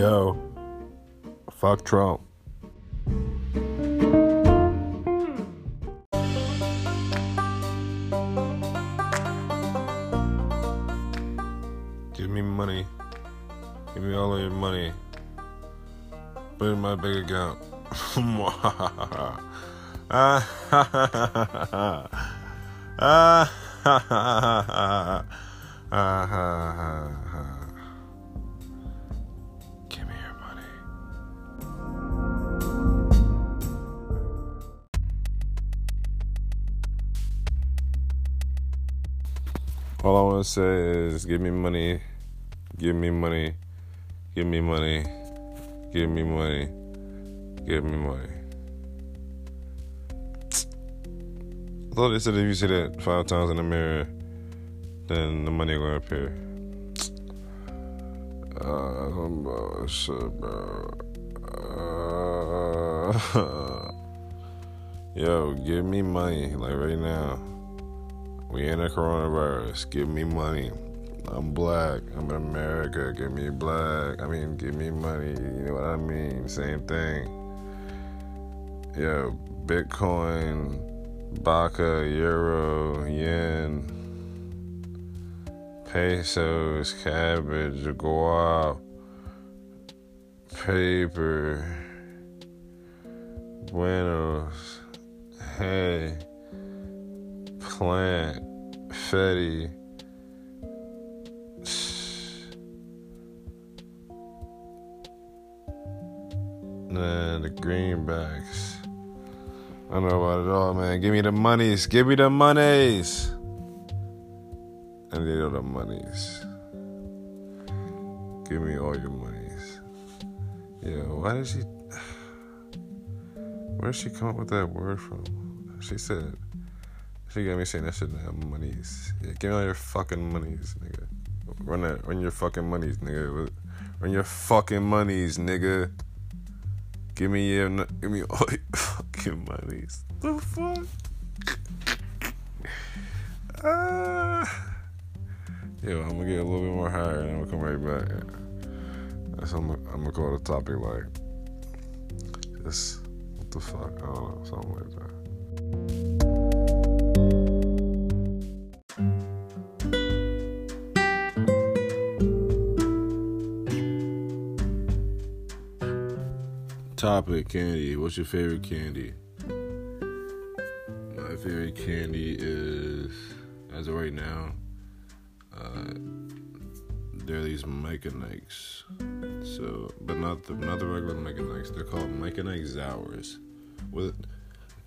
Yo, fuck Trump. Give me money. Give me all of your money. Put it in my bank account. Ah, ha, ha, ha, ha, ha. Ah, ha, ha, ha, All I want to say is give me money, give me money, give me money, give me money, give me money. I thought they said if you say that five times in the mirror, then the money gonna appear. Uh, some bullshit, bro. Uh, yo, give me money, like right now. We in a coronavirus. Give me money. I'm black. I'm in America. Give me black. I mean, give me money. You know what I mean? Same thing. Yeah, Bitcoin, Baca, Euro, Yen, pesos, cabbage, guap, paper, buenos, hay, plant, fetty. Nah, the greenbacks. I don't know about it all, man. Give me the monies. Give me the monies. I need all the monies. Give me all your monies. Yeah, why did she. Where did she come up with that word from? She said. She got me saying that shit have monies. Yeah, give me all your fucking monies, nigga. Run that, run your fucking monies, nigga. Run your fucking monies, nigga. Give me your, give me all your fucking monies. What the fuck? Ah. Yo, I'm gonna get a little bit more higher and I'm gonna come right back. That's I'm, I'm gonna call the topic like just what the fuck? I don't know, something like that. Topic candy. What's your favorite candy? My favorite candy is, as of right now, uh, there are these Ikes. So, but not the not the regular Ikes. They're called Ike Sours, with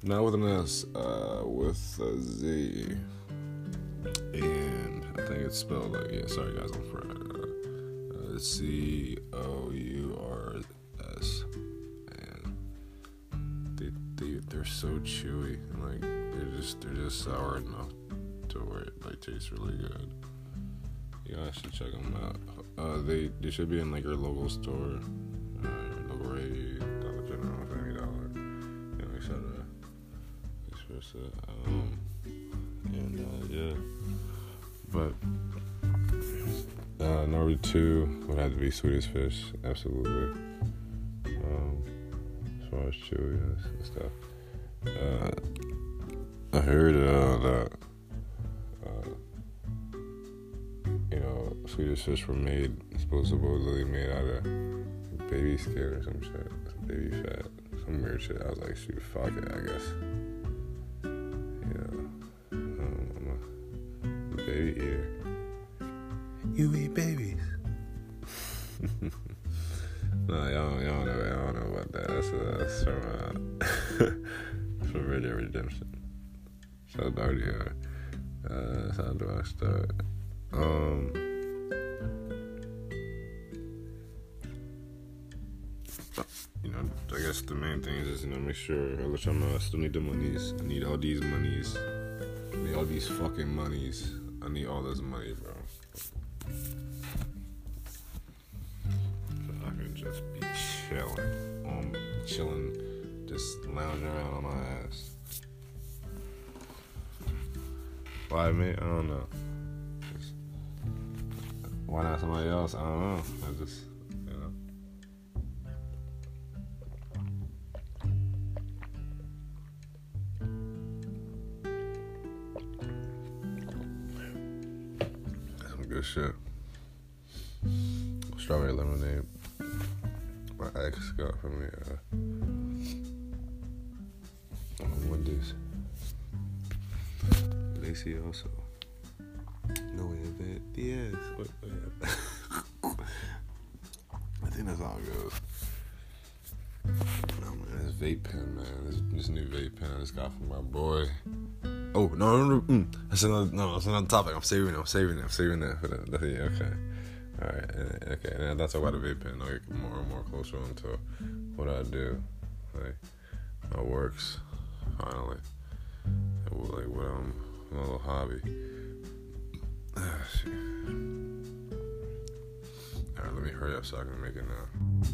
not with an S, uh, with a Z, and I think it's spelled like yeah. Sorry guys, I'm fried. Uh, C O they're so chewy and like they're just they're just sour enough to where it like tastes really good. You guys should check them out. Uh, they they should be in like your local store, uh, local Dollar General, Family Dollar, you know, etc. Versa. Um, and uh, yeah, but uh, number two would have to be Swedish fish, absolutely. Um, as far as chewiness and stuff, uh, I heard uh, that. Uh, you know, Swedish fish were made supposedly made out of baby skin or some shit, some baby fat, some weird shit. I was like, shoot, fuck it, I guess. Yeah, um, I'm a baby eater. You eat babies? no, y'all, y'all know, y'all know about that. That's, uh, that's from, uh, Red Dead Redemption. Shout out to. Uh, how do I start? Um, you know, I guess the main thing is, you know, make sure, which I'm, uh, still need the monies. I need all these monies. I need all these fucking monies. I need all this money, bro. So I can just be chilling, um, chilling, just lounging around on my ass. Why me? I don't know. Just, why not somebody else? I don't know. I just, you know. Some good shit. Strawberry lemonade. My ex got for me. Uh, Lacey also. No way, that yes. I think that's all it goes. No man, this vape pen, man. This, this new vape pen I just got from my boy. Oh no, no, no, mm. that's another no, that's another topic. I'm saving it. I'm saving it. I'm saving that for yeah, okay. All right. Okay. And that's about the vape pen. I'll get more and more closer into what I do, like my works. Finally, like what I'm my little hobby. Ah, shit. All right. Let me hurry up so I can make it now.